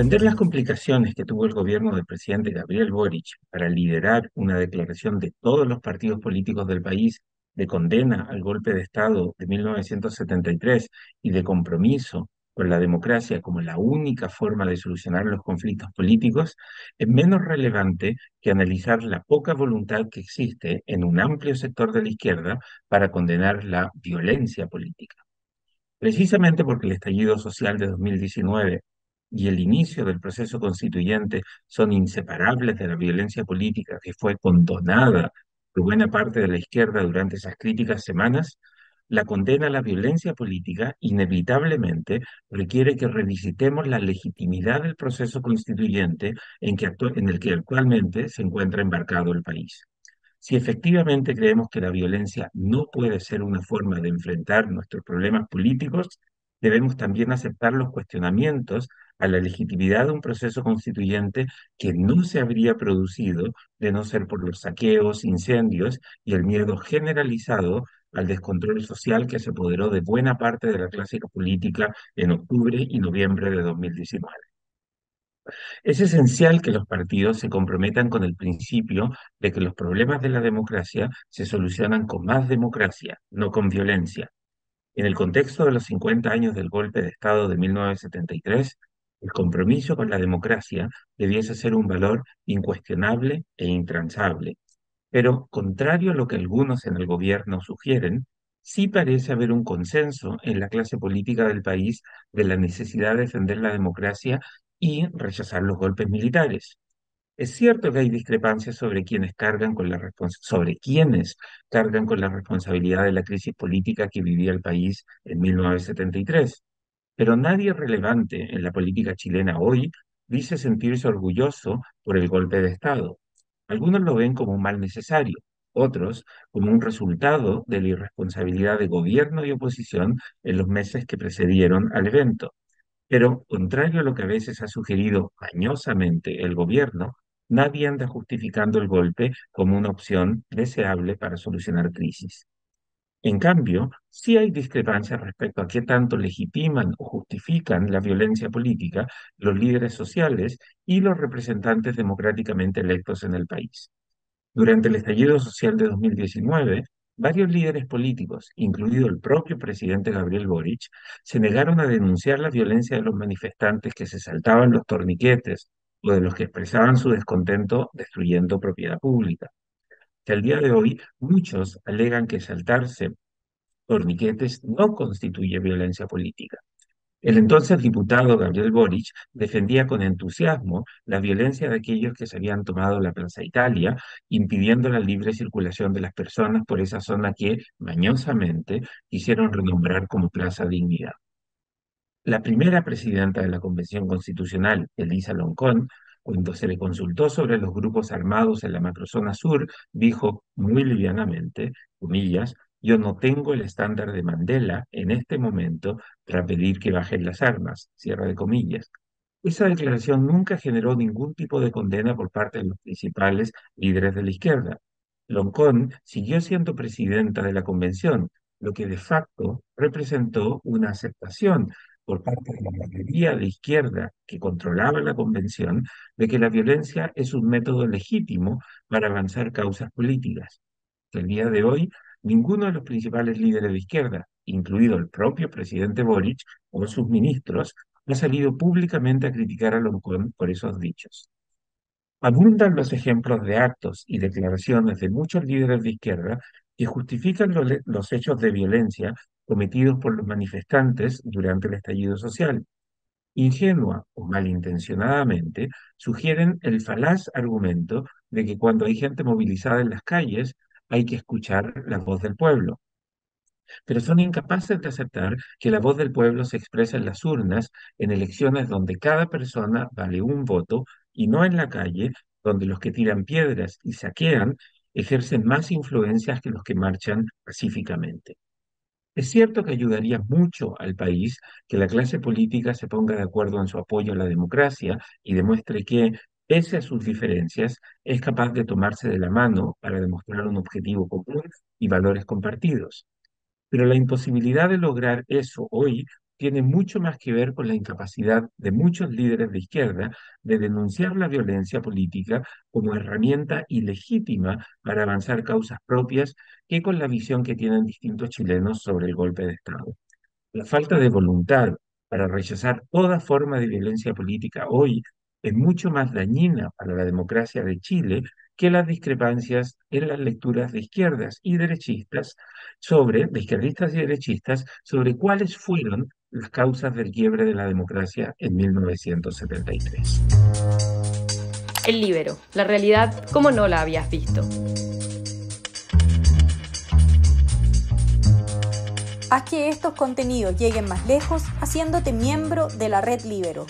entender las complicaciones que tuvo el gobierno del presidente Gabriel Boric para liderar una declaración de todos los partidos políticos del país de condena al golpe de Estado de 1973 y de compromiso con la democracia como la única forma de solucionar los conflictos políticos, es menos relevante que analizar la poca voluntad que existe en un amplio sector de la izquierda para condenar la violencia política. Precisamente porque el estallido social de 2019 y el inicio del proceso constituyente son inseparables de la violencia política que fue condonada por buena parte de la izquierda durante esas críticas semanas, la condena a la violencia política inevitablemente requiere que revisitemos la legitimidad del proceso constituyente en, en el que actualmente se encuentra embarcado el país. Si efectivamente creemos que la violencia no puede ser una forma de enfrentar nuestros problemas políticos, debemos también aceptar los cuestionamientos a la legitimidad de un proceso constituyente que no se habría producido de no ser por los saqueos, incendios y el miedo generalizado al descontrol social que se apoderó de buena parte de la clase política en octubre y noviembre de 2019. Es esencial que los partidos se comprometan con el principio de que los problemas de la democracia se solucionan con más democracia, no con violencia. En el contexto de los 50 años del golpe de Estado de 1973, el compromiso con la democracia debiese ser un valor incuestionable e intransable. Pero, contrario a lo que algunos en el gobierno sugieren, sí parece haber un consenso en la clase política del país de la necesidad de defender la democracia y rechazar los golpes militares. Es cierto que hay discrepancias sobre quienes cargan con la sobre quiénes cargan con la responsabilidad de la crisis política que vivía el país en 1973, pero nadie relevante en la política chilena hoy dice sentirse orgulloso por el golpe de Estado. Algunos lo ven como un mal necesario, otros como un resultado de la irresponsabilidad de gobierno y oposición en los meses que precedieron al evento. Pero, contrario a lo que a veces ha sugerido mañosamente el gobierno, nadie anda justificando el golpe como una opción deseable para solucionar crisis. En cambio, sí hay discrepancias respecto a qué tanto legitiman o justifican la violencia política los líderes sociales y los representantes democráticamente electos en el país. Durante el estallido social de 2019, Varios líderes políticos, incluido el propio presidente Gabriel Boric, se negaron a denunciar la violencia de los manifestantes que se saltaban los torniquetes o de los que expresaban su descontento destruyendo propiedad pública. Que al día de hoy muchos alegan que saltarse torniquetes no constituye violencia política. El entonces diputado Gabriel Boric defendía con entusiasmo la violencia de aquellos que se habían tomado la Plaza Italia, impidiendo la libre circulación de las personas por esa zona que, mañosamente, quisieron renombrar como Plaza Dignidad. La primera presidenta de la Convención Constitucional, Elisa Loncón, cuando se le consultó sobre los grupos armados en la macrozona sur, dijo muy livianamente, comillas, yo no tengo el estándar de Mandela en este momento para pedir que bajen las armas, de comillas. Esa declaración nunca generó ningún tipo de condena por parte de los principales líderes de la izquierda. Loncón siguió siendo presidenta de la convención, lo que de facto representó una aceptación por parte de la mayoría de izquierda que controlaba la convención de que la violencia es un método legítimo para avanzar causas políticas. El día de hoy ninguno de los principales líderes de izquierda, incluido el propio presidente Boric o sus ministros, ha salido públicamente a criticar a Loncón por esos dichos. Abundan los ejemplos de actos y declaraciones de muchos líderes de izquierda que justifican los hechos de violencia cometidos por los manifestantes durante el estallido social. Ingenua o malintencionadamente, sugieren el falaz argumento de que cuando hay gente movilizada en las calles, hay que escuchar la voz del pueblo. Pero son incapaces de aceptar que la voz del pueblo se expresa en las urnas, en elecciones donde cada persona vale un voto y no en la calle, donde los que tiran piedras y saquean ejercen más influencias que los que marchan pacíficamente. Es cierto que ayudaría mucho al país que la clase política se ponga de acuerdo en su apoyo a la democracia y demuestre que, pese a sus diferencias, es capaz de tomarse de la mano para demostrar un objetivo común y valores compartidos. Pero la imposibilidad de lograr eso hoy tiene mucho más que ver con la incapacidad de muchos líderes de izquierda de denunciar la violencia política como herramienta ilegítima para avanzar causas propias que con la visión que tienen distintos chilenos sobre el golpe de Estado. La falta de voluntad para rechazar toda forma de violencia política hoy es mucho más dañina para la democracia de Chile que las discrepancias en las lecturas de izquierdas y derechistas sobre, izquierdistas y derechistas, sobre cuáles fueron las causas del quiebre de la democracia en 1973. El libero, la realidad como no la habías visto. Haz que estos contenidos lleguen más lejos haciéndote miembro de la red Libero.